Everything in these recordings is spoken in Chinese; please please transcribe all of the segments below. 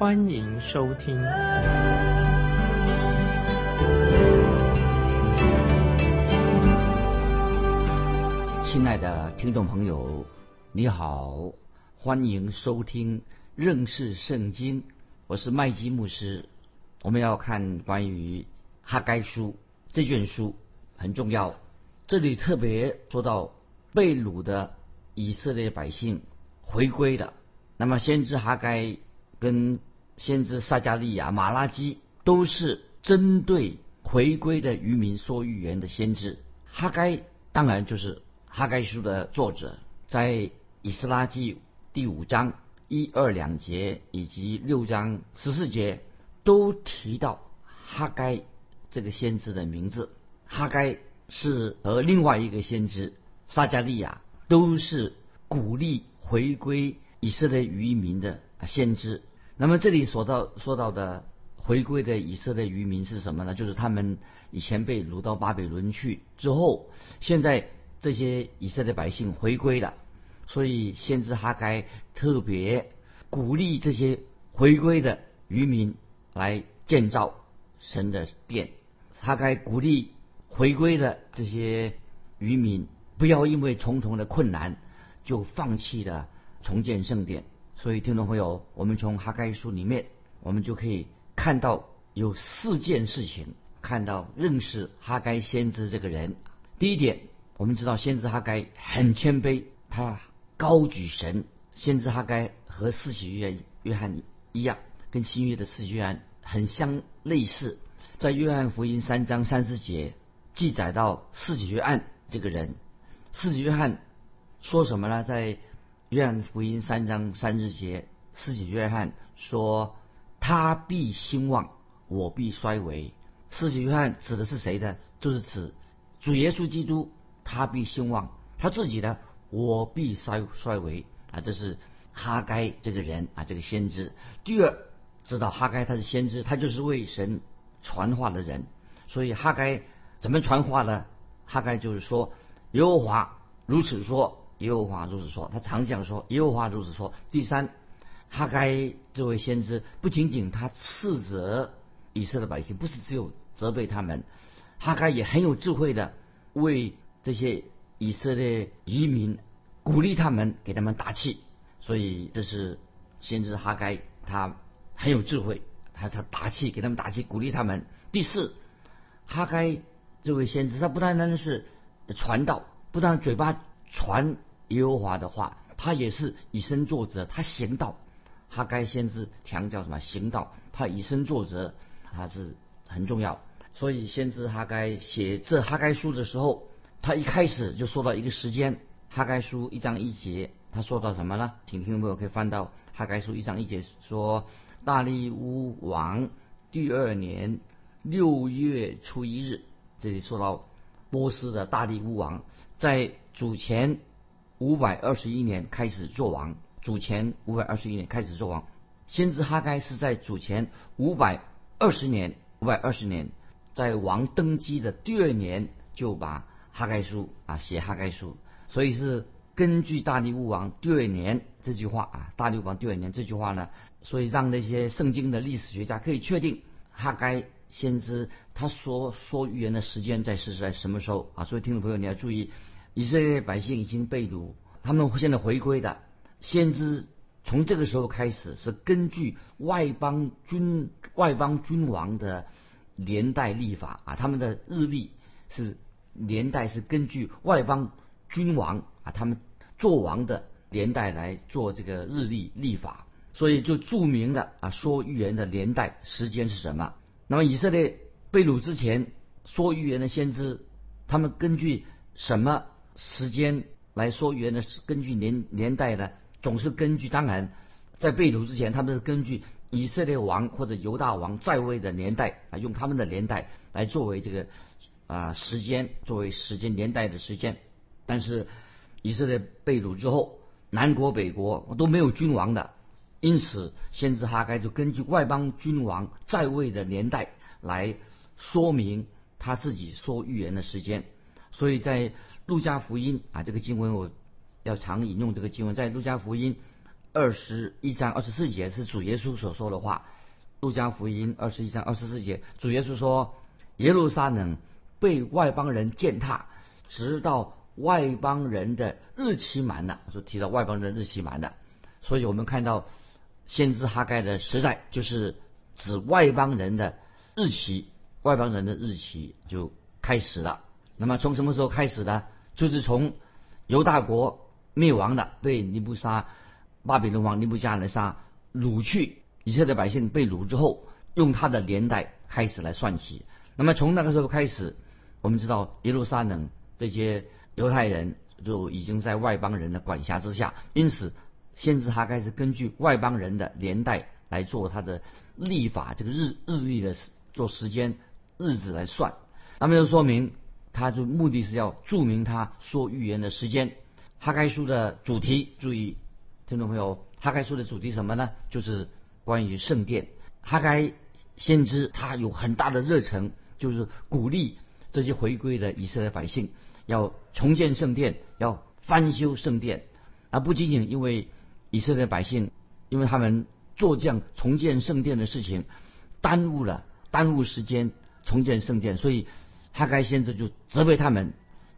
欢迎收听。亲爱的听众朋友，你好，欢迎收听认识圣经。我是麦基牧师。我们要看关于哈该书这卷书，很重要。这里特别说到被掳的以色列百姓回归了。那么先知哈该跟先知撒加利亚、马拉基都是针对回归的渔民说预言的先知。哈该当然就是哈该书的作者，在以斯拉记第五章一二两节以及六章十四节都提到哈该这个先知的名字。哈该。是和另外一个先知撒加利亚都是鼓励回归以色列渔民的先知。那么这里说到说到的回归的以色列渔民是什么呢？就是他们以前被掳到巴比伦去之后，现在这些以色列百姓回归了，所以先知哈该特别鼓励这些回归的渔民来建造神的殿。哈该鼓励。回归的这些渔民，不要因为重重的困难就放弃了重建圣殿。所以，听众朋友，我们从哈该书里面，我们就可以看到有四件事情，看到认识哈该先知这个人。第一点，我们知道先知哈该很谦卑，他高举神。先知哈该和四喜约约翰一样，跟新约的四喜约翰很相类似，在约翰福音三章三十节。记载到四喜约翰这个人，四喜约翰说什么呢？在约翰福音三章三日节，四喜约翰说：“他必兴旺，我必衰微。”四喜约翰指的是谁呢？就是指主耶稣基督，他必兴旺，他自己呢，我必衰衰微啊！这是哈该这个人啊，这个先知。第二，知道哈该他是先知，他就是为神传话的人，所以哈该。怎么传话呢？哈该就是说，耶和华如此说，耶和华如此说。他常讲说，耶和华如此说。第三，哈该这位先知不仅仅他斥责以色列百姓，不是只有责备他们，哈该也很有智慧的为这些以色列移民鼓励他们，给他们打气。所以这是先知哈该，他很有智慧，他他打气给他们打气，鼓励他们。第四，哈该。这位先知，他不单单是传道，不但嘴巴传耶和华的话，他也是以身作则，他行道。哈该先知强调什么？行道，他以身作则，他是很重要。所以先知哈该写这哈该书的时候，他一开始就说到一个时间，哈该书一章一节，他说到什么呢？请听朋友可以翻到哈该书一章一节，说大利乌王第二年六月初一日。这里说到波斯的大力乌王，在主前五百二十一年开始做王。主前五百二十一年开始做王，先知哈该是在主前五百二十年，五百二十年在王登基的第二年就把哈该书啊写哈该书，所以是根据大力乌王第二年这句话啊，大力乌王第二年这句话呢，所以让那些圣经的历史学家可以确定哈该。先知他说说预言的时间在是在什么时候啊？所以听众朋友你要注意，以色列百姓已经被掳，他们现在回归的。先知从这个时候开始是根据外邦君外邦君王的年代历法啊，他们的日历是年代是根据外邦君王啊他们做王的年代来做这个日历历法，所以就注明了啊说预言的年代时间是什么。那么以色列被掳之前说预言的先知，他们根据什么时间来说预言的？根据年年代呢？总是根据当然，在被掳之前，他们是根据以色列王或者犹大王在位的年代啊，用他们的年代来作为这个啊时间，作为时间年代的时间。但是以色列被掳之后，南国北国都没有君王的，因此先知哈该就根据外邦君王在位的年代来说明他自己说预言的时间。所以在路加福音啊，这个经文我要常引用这个经文，在路加福音。二十一章二十四节是主耶稣所说的话，《路加福音》二十一章二十四节，主耶稣说：“耶路撒冷被外邦人践踏，直到外邦人的日期满了。”说提到外邦人的日期满了，所以我们看到先知哈盖的时代就是指外邦人的日期，外邦人的日期就开始了。那么从什么时候开始呢？就是从犹大国灭亡了，被尼布沙。巴比伦王尼布加来沙掳去以色列百姓被掳之后，用他的年代开始来算起。那么从那个时候开始，我们知道耶路撒冷这些犹太人就已经在外邦人的管辖之下，因此先知他开始根据外邦人的年代来做他的历法，这个日日历的做时间日子来算。那么就说明他就目的是要注明他说预言的时间。哈该书的主题，注意。听众朋友，哈该书的主题什么呢？就是关于圣殿。哈该先知他有很大的热忱，就是鼓励这些回归的以色列百姓要重建圣殿，要翻修圣殿，而不仅仅因为以色列百姓，因为他们做这样重建圣殿的事情，耽误了耽误时间重建圣殿，所以哈该先知就责备他们。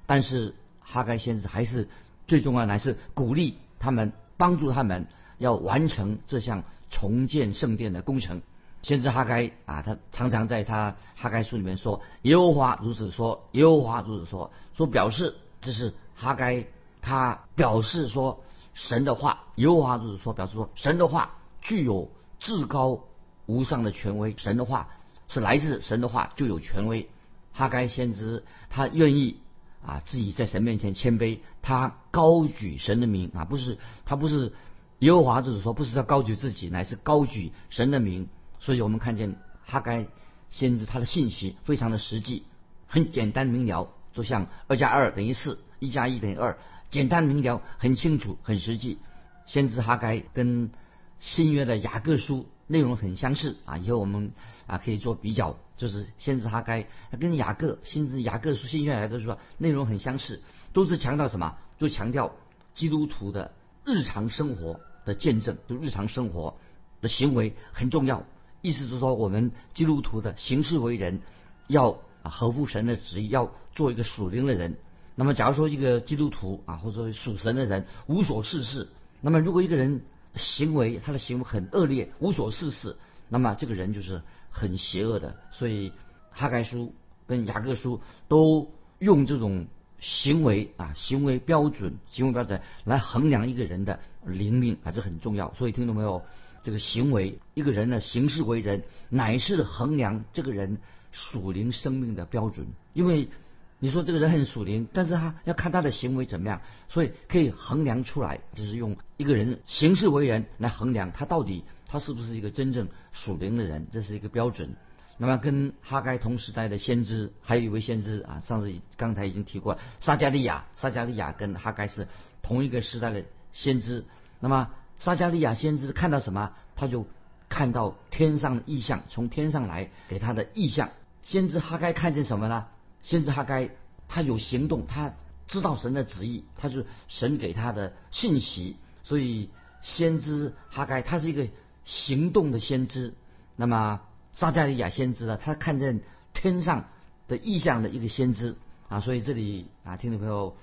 但是哈该先知还是最重要的，还是鼓励他们。帮助他们要完成这项重建圣殿的工程。先知哈该啊，他常常在他哈该书里面说：“耶和华如此说，耶和华如此说。”说表示这是哈该，他表示说神的话，耶和华如此说，表示说神的话具有至高无上的权威。神的话是来自神的话就有权威。哈该先知他愿意。啊，自己在神面前谦卑，他高举神的名啊，不是他不是耶和华，就是说不是要高举自己，乃是高举神的名。所以我们看见哈该先知他的信息非常的实际，很简单明了，就像二加二等于四，一加一等于二，简单明了，很清楚，很实际。先知哈该跟新约的雅各书内容很相似啊，以后我们啊可以做比较。就是先知哈该，跟雅各，先知雅各书、新约雅各书内容很相似，都是强调什么？就强调基督徒的日常生活的见证，就日常生活的行为很重要。意思就是说，我们基督徒的行事为人要合乎神的旨意，要做一个属灵的人。那么，假如说一个基督徒啊，或者说属神的人无所事事，那么如果一个人行为他的行为很恶劣，无所事事，那么这个人就是。很邪恶的，所以哈该书跟雅各书都用这种行为啊行为标准、行为标准来衡量一个人的灵命啊，这很重要。所以听懂没有？这个行为，一个人的行事为人，乃是衡量这个人属灵生命的标准。因为你说这个人很属灵，但是他要看他的行为怎么样，所以可以衡量出来，就是用一个人行事为人来衡量他到底。他是不是一个真正属灵的人？这是一个标准。那么跟哈该同时代的先知，还有一位先知啊，上次刚才已经提过，撒加利亚。撒加利亚跟哈该是同一个时代的先知。那么撒加利亚先知看到什么？他就看到天上的异象，从天上来给他的异象。先知哈该看见什么呢？先知哈该他有行动，他知道神的旨意，他是神给他的信息。所以先知哈该他是一个。行动的先知，那么撒加利亚先知呢？他看见天上的意象的一个先知啊，所以这里啊，听众朋友，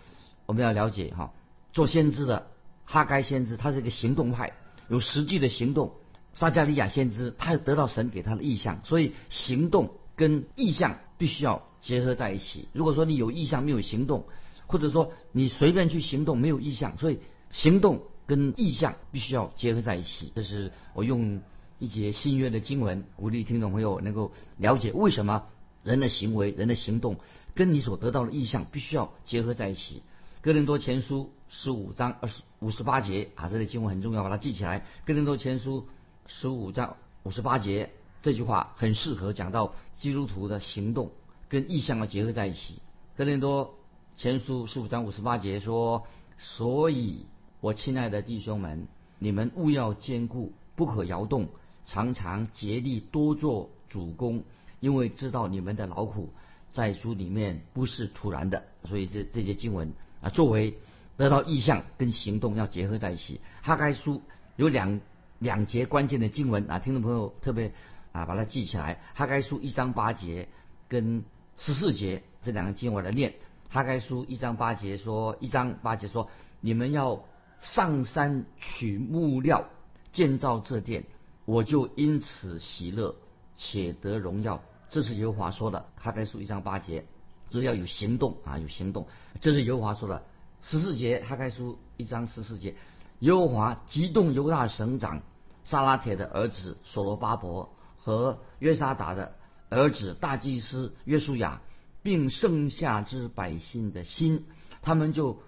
我们要了解哈，做先知的哈该先知，他是一个行动派，有实际的行动；撒加利亚先知，他得到神给他的意象，所以行动跟意象必须要结合在一起。如果说你有意向没有行动，或者说你随便去行动没有意向，所以行动。跟意向必须要结合在一起，这是我用一节新约的经文鼓励听众朋友能够了解为什么人的行为、人的行动跟你所得到的意向必须要结合在一起。哥林多前书十五章二十五十八节啊，这里经文很重要，把它记起来。哥林多前书十五章五十八节这句话很适合讲到基督徒的行动跟意向要结合在一起。哥林多前书十五章五十八节说：“所以，我亲爱的弟兄们，你们务要坚固，不可摇动，常常竭力多做主公，因为知道你们的劳苦在主里面不是突然的。”所以这这些经文啊，作为得到意向跟行动要结合在一起。哈该书有两两节关键的经文啊，听众朋友特别啊把它记起来。哈该书一章八节跟十四节这两个经文来念。哈该书一章八节说，一章八节说，你们要上山取木料建造这殿，我就因此喜乐且得荣耀。这是耶和华说的。哈该书一章八节，是要有行动啊，有行动。这是耶和华说的。十四节，哈该书一章十四节，耶和华激动犹大省长萨拉铁的儿子所罗巴伯和约沙达的儿子大祭司约书亚，并剩下之百姓的心，他们就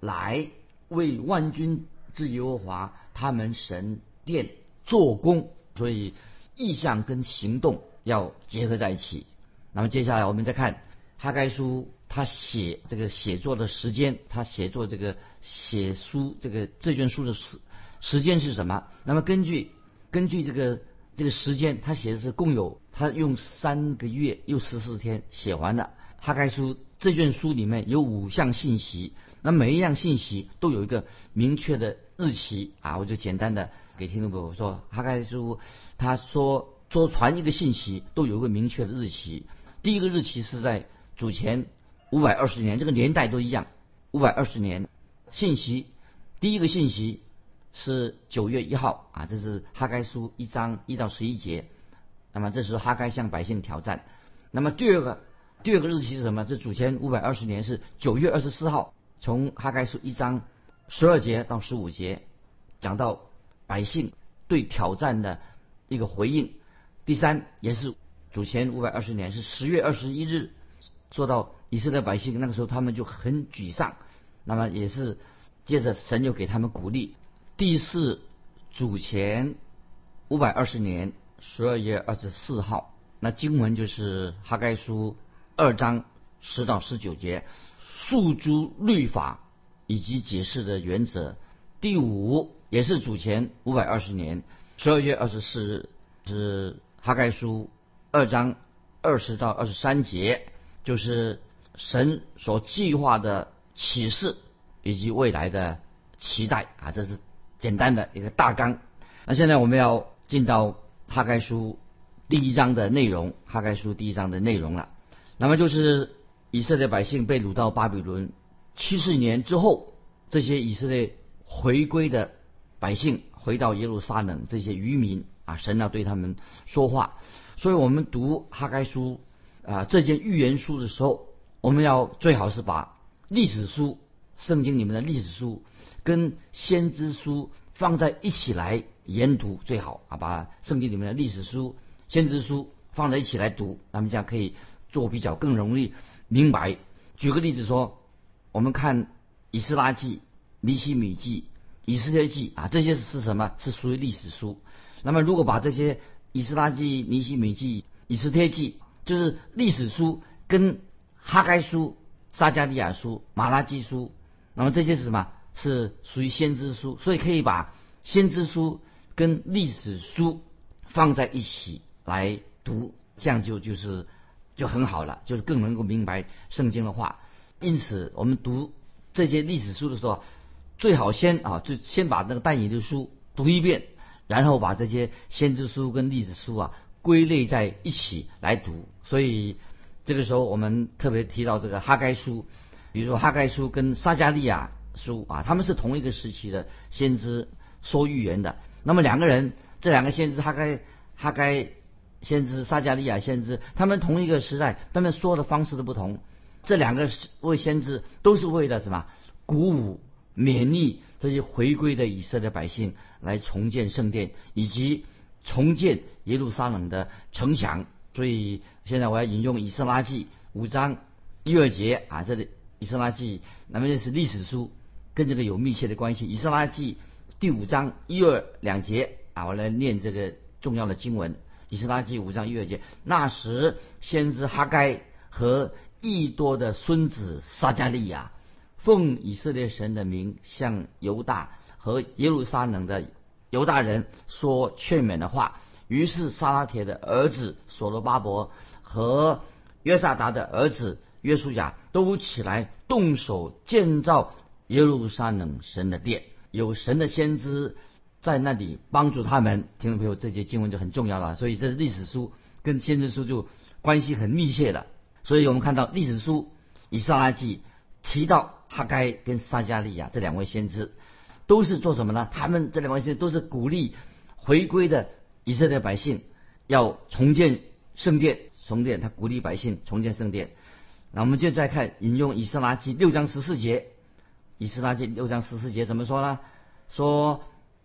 来为万军之耶和华他们神殿做工。所以意向跟行动要结合在一起。那么接下来我们再看哈该书。他写这个写作的时间，他写作这个写书这个这卷书的时时间是什么？那么根据根据这个这个时间，他写的是共有他用三个月又十四天写完了。哈该书这卷书里面有五项信息，那每一样信息都有一个明确的日期啊，我就简单的给听众朋友说，哈该书他说说传一个信息都有一个明确的日期，第一个日期是在主前。五百二十年，这个年代都一样。五百二十年，信息第一个信息是九月一号啊，这是哈该书一章一到十一节。那么这时候哈该向百姓挑战。那么第二个第二个日期是什么？这主前五百二十年是九月二十四号，从哈该书一章十二节到十五节，讲到百姓对挑战的一个回应。第三也是主前五百二十年是十月二十一日，做到。以色列百姓那个时候他们就很沮丧，那么也是接着神又给他们鼓励。第四主前五百二十年十二月二十四号，那经文就是哈该书二章十到十九节，诉诸律法以及解释的原则。第五也是主前五百二十年十二月二十四日是哈该书二章二十到二十三节，就是。神所计划的启示以及未来的期待啊，这是简单的一个大纲。那现在我们要进到哈该书第一章的内容，哈该书第一章的内容了。那么就是以色列百姓被掳到巴比伦七十年之后，这些以色列回归的百姓回到耶路撒冷，这些渔民啊，神要对他们说话。所以我们读哈该书啊这件预言书的时候。我们要最好是把历史书、圣经里面的历史书跟先知书放在一起来研读最好啊，把圣经里面的历史书、先知书放在一起来读，那么这样可以做比较更容易明白。举个例子说，我们看以斯拉记、尼希米记、以斯列记啊，这些是什么？是属于历史书。那么如果把这些以斯拉记、尼希米记、以斯列记，就是历史书跟哈该书、撒加利亚书、马拉基书，那么这些是什么？是属于先知书，所以可以把先知书跟历史书放在一起来读，这样就就是就很好了，就是更能够明白圣经的话。因此，我们读这些历史书的时候，最好先啊，就先把那个但以的书读一遍，然后把这些先知书跟历史书啊归类在一起来读，所以。这个时候，我们特别提到这个哈该书，比如说哈该书跟撒加利亚书啊，他们是同一个时期的先知说预言的。那么两个人，这两个先知哈该哈该先知撒加利亚先知，他们同一个时代，他们说的方式都不同。这两个位先知都是为了什么？鼓舞、勉励这些回归的以色列百姓来重建圣殿，以及重建耶路撒冷的城墙。所以现在我要引用《以斯拉记》五章一二节啊，这里《以斯拉记》那么这是历史书，跟这个有密切的关系。《以斯拉记》第五章一二两节啊，我来念这个重要的经文。以斯拉记五章一二节，那时先知哈该和益多的孙子撒加利亚，奉以色列神的名，向犹大和耶路撒冷的犹大人说劝勉的话。于是撒拉铁的儿子所罗巴伯和约萨达的儿子约书亚都起来动手建造耶路撒冷神的殿，有神的先知在那里帮助他们。听众朋友，这节经文就很重要了。所以这是历史书跟先知书就关系很密切的。所以我们看到历史书以撒拉记提到哈该跟撒加利亚这两位先知，都是做什么呢？他们这两位先知都是鼓励回归的。以色列百姓要重建圣殿，重建他鼓励百姓重建圣殿。那我们就再看引用以撒拉记六章十四节，以斯拉记六章十四节怎么说呢？说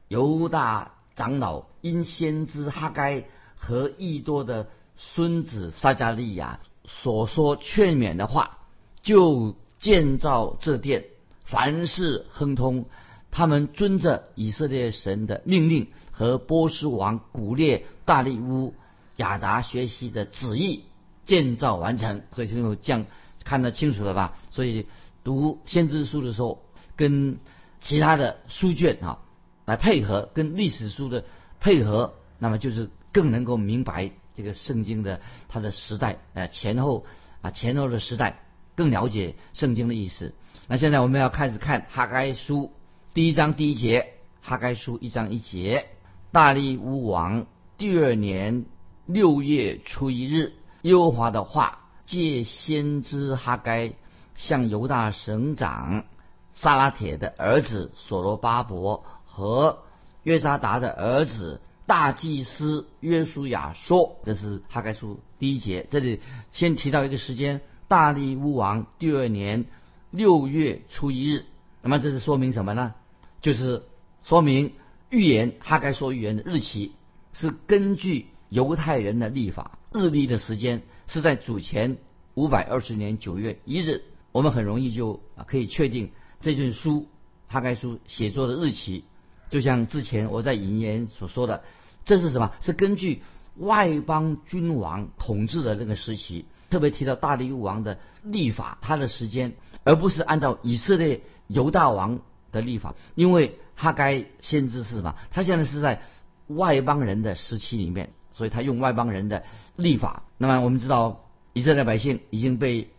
犹大长老因先知哈该和益多的孙子撒加利亚所说劝勉的话，就建造这殿，凡事亨通。他们遵着以色列神的命令。和波斯王古列大利乌亚达学习的旨意建造完成，所以就这样看得清楚了吧？所以读先知书的时候，跟其他的书卷啊来配合，跟历史书的配合，那么就是更能够明白这个圣经的它的时代呃前后啊前后的时代，更了解圣经的意思。那现在我们要开始看哈该书第一章第一节，哈该书一章一节。大利乌王第二年六月初一日，耶和华的话借先知哈该向犹大省长撒拉铁的儿子所罗巴伯和约沙达的儿子大祭司约书亚说：“这是哈该书第一节。这里先提到一个时间，大利乌王第二年六月初一日。那么这是说明什么呢？就是说明。”预言哈该说预言的日期是根据犹太人的历法，日历的时间是在主前五百二十年九月一日。我们很容易就啊可以确定这卷书哈该书写作的日期，就像之前我在引言所说的，这是什么？是根据外邦君王统治的那个时期，特别提到大利王的立法，他的时间，而不是按照以色列犹大王的立法，因为。他该先知是什么？他现在是在外邦人的时期里面，所以他用外邦人的立法。那么我们知道，以色列百姓已经被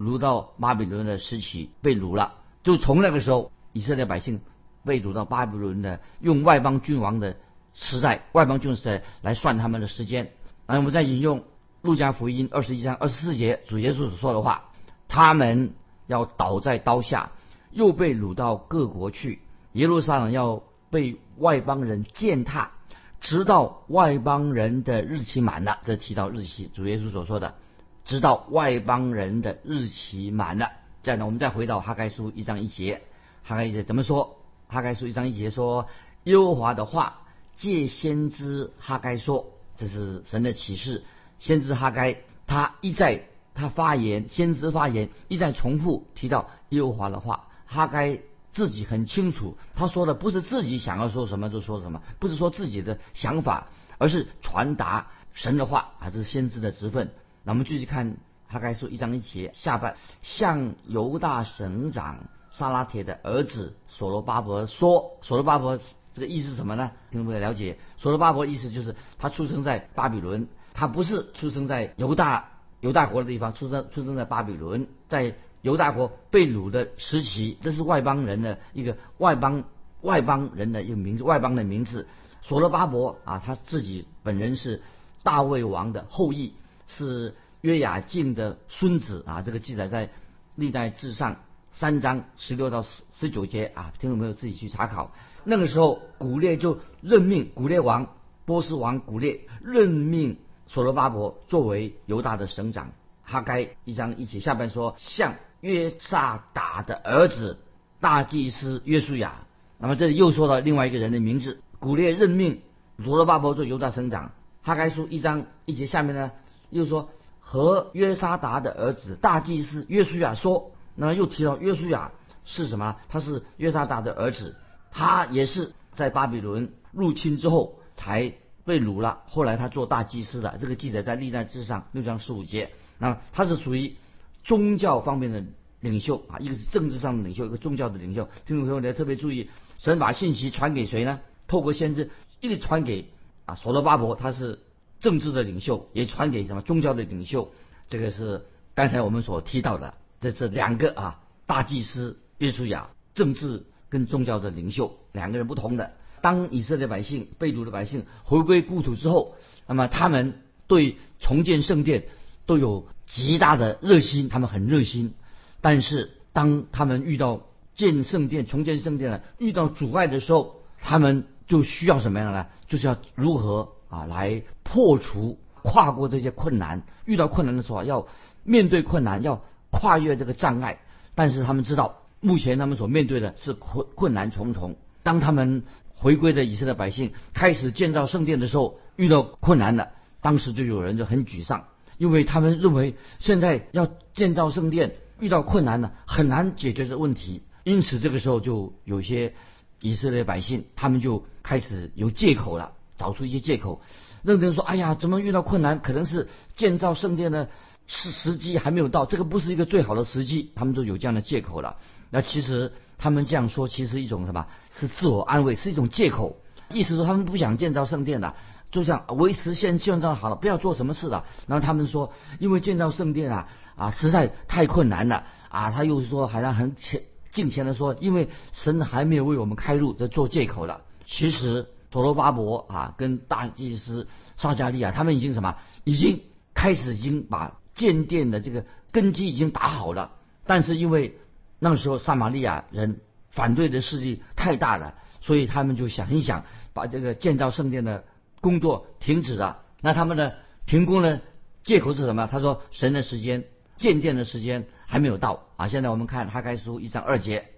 掳到巴比伦的时期被掳了。就从那个时候，以色列百姓被掳到巴比伦的，用外邦君王的时代、外邦君王时代来算他们的时间。那我们再引用路加福音二十一章二十四节主耶稣所说的话：他们要倒在刀下，又被掳到各国去。耶路撒冷要被外邦人践踏，直到外邦人的日期满了。这提到日期，主耶稣所说的，直到外邦人的日期满了。这样呢，我们再回到哈该书一章一节，哈该一节怎么说？哈该书一章一节说：“耶和华的话借先知哈该说，这是神的启示。先知哈该他一再他发言，先知发言一再重复提到耶和华的话，哈该。”自己很清楚，他说的不是自己想要说什么就说什么，不是说自己的想法，而是传达神的话，还是先知的职分。那我们继续看他该说一章一节下半，向犹大省长沙拉铁的儿子所罗巴伯说，所罗巴伯这个意思是什么呢？听众朋友了解，所罗巴伯意思就是他出生在巴比伦，他不是出生在犹大犹大国的地方，出生出生在巴比伦，在。犹大国被掳的时期，这是外邦人的一个外邦外邦人的一个名字，外邦的名字。所罗巴伯啊，他自己本人是大卫王的后裔，是约雅敬的孙子啊。这个记载在历代志上三章十六到十九节啊，听众朋友自己去查考。那个时候，古列就任命古列王波斯王古列任命所罗巴伯作为犹大的省长。哈该一章一节下半说像。约萨达的儿子大祭司约书亚，那么这里又说到另外一个人的名字。古列任命罗罗巴伯做犹大省长。哈该书一章一节下面呢，又说和约沙达的儿子大祭司约书亚说，那么又提到约书亚是什么？他是约沙达的儿子，他也是在巴比伦入侵之后才被掳了，后来他做大祭司的，这个记载在历代志上六章十五节。那他是属于宗教方面的领袖啊，一个是政治上的领袖，一个宗教的领袖。听众朋友，你要特别注意，神把信息传给谁呢？透过先知一直传给啊所罗巴伯，他是政治的领袖，也传给什么宗教的领袖。这个是刚才我们所提到的，这是两个啊大祭司约书亚，政治跟宗教的领袖两个人不同的。当以色列百姓被掳的百姓回归故土之后，那么他们对重建圣殿都有极大的热心，他们很热心。但是当他们遇到建圣殿、重建圣殿呢，遇到阻碍的时候，他们就需要什么样呢？就是要如何啊来破除、跨过这些困难。遇到困难的时候，要面对困难，要跨越这个障碍。但是他们知道，目前他们所面对的是困困难重重。当他们回归的以色列百姓开始建造圣殿的时候，遇到困难了。当时就有人就很沮丧，因为他们认为现在要建造圣殿遇到困难了，很难解决这问题。因此这个时候就有些以色列百姓，他们就开始有借口了，找出一些借口，认真说：“哎呀，怎么遇到困难？可能是建造圣殿的时时机还没有到，这个不是一个最好的时机。”他们都有这样的借口了。那其实。他们这样说，其实一种什么？是自我安慰，是一种借口。意思说他们不想建造圣殿的，就像维持现现状好了，不要做什么事了。然后他们说，因为建造圣殿啊啊实在太困难了啊。他又说，好像很前近前的说，因为神还没有为我们开路，在做借口了。其实所罗巴伯啊，跟大祭司撒加利亚，他们已经什么？已经开始已经把建殿的这个根基已经打好了，但是因为。那个时候，撒玛利亚人反对的势力太大了，所以他们就想一想，把这个建造圣殿的工作停止了。那他们的停工呢？借口是什么？他说神的时间建殿的时间还没有到啊！现在我们看哈该书一章二节，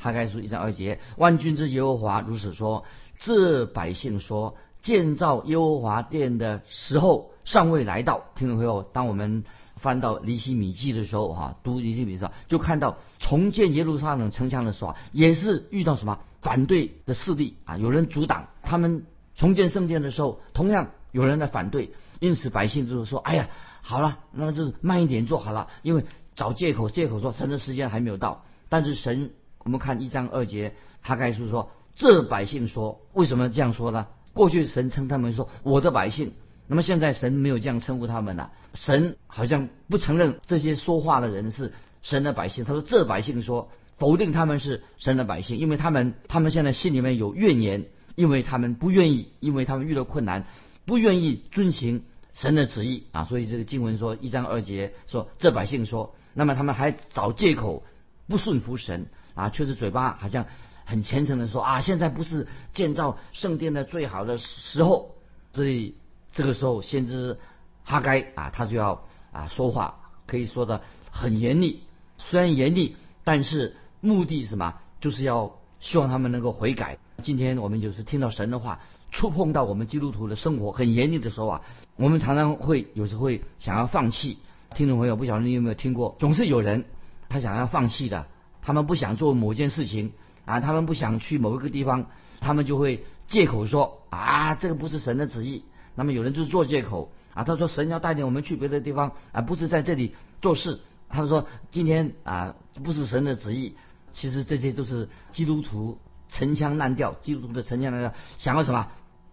哈该书一章二节，万军之耶和华如此说：这百姓说，建造耶和华殿的时候尚未来到。听众朋友，当我们。翻到《尼希米记》的时候，哈，读《尼希米》的时候，就看到重建耶路撒冷城墙的时候，也是遇到什么反对的势力啊，有人阻挡他们重建圣殿的时候，同样有人在反对，因此百姓就是说，哎呀，好了，那就慢一点做好了，因为找借口，借口说神的时间还没有到。但是神，我们看一章二节，他该是说，这百姓说，为什么这样说呢？过去神称他们说，我的百姓。那么现在神没有这样称呼他们了，神好像不承认这些说话的人是神的百姓。他说这百姓说否定他们是神的百姓，因为他们他们现在心里面有怨言，因为他们不愿意，因为他们遇到困难，不愿意遵行神的旨意啊。所以这个经文说一章二节说这百姓说，那么他们还找借口不顺服神啊，却是嘴巴好像很虔诚的说啊，现在不是建造圣殿的最好的时候，所以。这个时候，先知哈该啊，他就要啊说话，可以说的很严厉。虽然严厉，但是目的什么？就是要希望他们能够悔改。今天我们就是听到神的话，触碰到我们基督徒的生活很严厉的时候啊，我们常常会有时会想要放弃。听众朋友，不晓得你有没有听过？总是有人他想要放弃的，他们不想做某件事情啊，他们不想去某一个地方，他们就会借口说啊，这个不是神的旨意。那么有人就是做借口啊，他说神要带领我们去别的地方啊，不是在这里做事。他们说今天啊不是神的旨意。其实这些都是基督徒陈腔滥调，基督徒的陈腔滥调，想要什么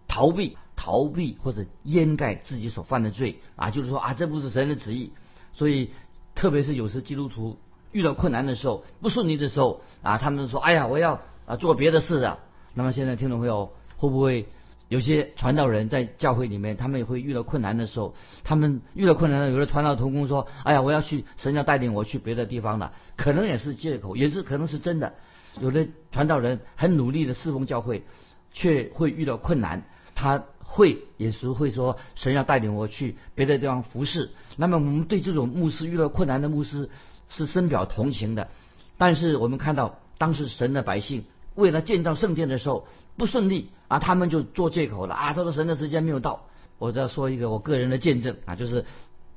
逃避、逃避或者掩盖自己所犯的罪啊，就是说啊这不是神的旨意。所以特别是有时基督徒遇到困难的时候、不顺利的时候啊，他们说哎呀我要啊做别的事的。那么现在听众朋友会不会？有些传道人在教会里面，他们也会遇到困难的时候，他们遇到困难的，有的传道同工说：“哎呀，我要去，神要带领我去别的地方的，可能也是借口，也是可能是真的。”有的传道人很努力的侍奉教会，却会遇到困难，他会也是会说：“神要带领我去别的地方服侍。”那么我们对这种牧师遇到困难的牧师是深表同情的。但是我们看到当时神的百姓为了建造圣殿的时候不顺利。啊，他们就做借口了啊！他说神的时间没有到。我再说一个我个人的见证啊，就是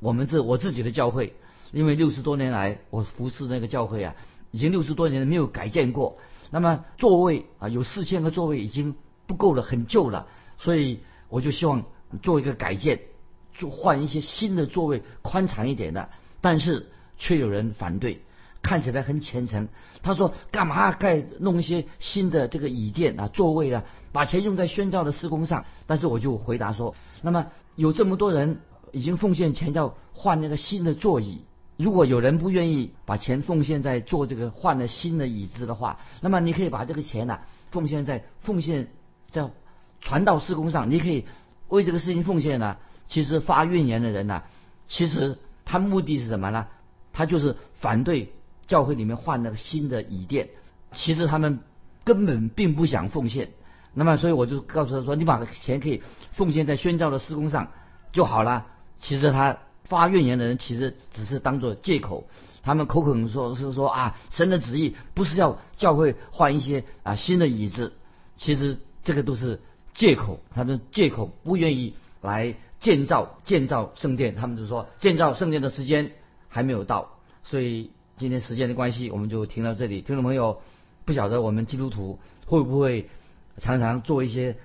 我们这我自己的教会，因为六十多年来我服侍那个教会啊，已经六十多年没有改建过。那么座位啊，有四千个座位已经不够了，很旧了。所以我就希望做一个改建，就换一些新的座位，宽敞一点的。但是却有人反对，看起来很虔诚。他说：“干嘛盖弄一些新的这个椅垫啊、座位啊，把钱用在宣教的施工上？”但是我就回答说：“那么有这么多人已经奉献钱要换那个新的座椅，如果有人不愿意把钱奉献在做这个换了新的椅子的话，那么你可以把这个钱呢奉献在奉献在传道施工上，你可以为这个事情奉献呢。其实发怨言的人呢，其实。”他目的是什么呢？他就是反对教会里面换那个新的椅垫。其实他们根本并不想奉献。那么，所以我就告诉他说：“你把钱可以奉献在宣教的施工上就好了。”其实他发怨言的人，其实只是当做借口。他们口口说是说啊，神的旨意不是要教会换一些啊新的椅子。其实这个都是借口，他们借口不愿意来。建造建造圣殿，他们就说建造圣殿的时间还没有到，所以今天时间的关系，我们就停到这里。听众朋友，不晓得我们基督徒会不会常常做一些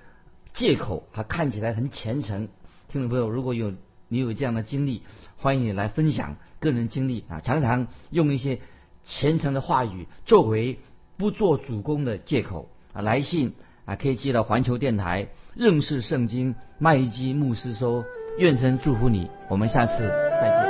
借口，他看起来很虔诚。听众朋友，如果有你有这样的经历，欢迎你来分享个人经历啊，常常用一些虔诚的话语作为不做主公的借口啊，来信。啊，可以寄到环球电台认识圣经麦基牧师说，愿神祝福你，我们下次再见。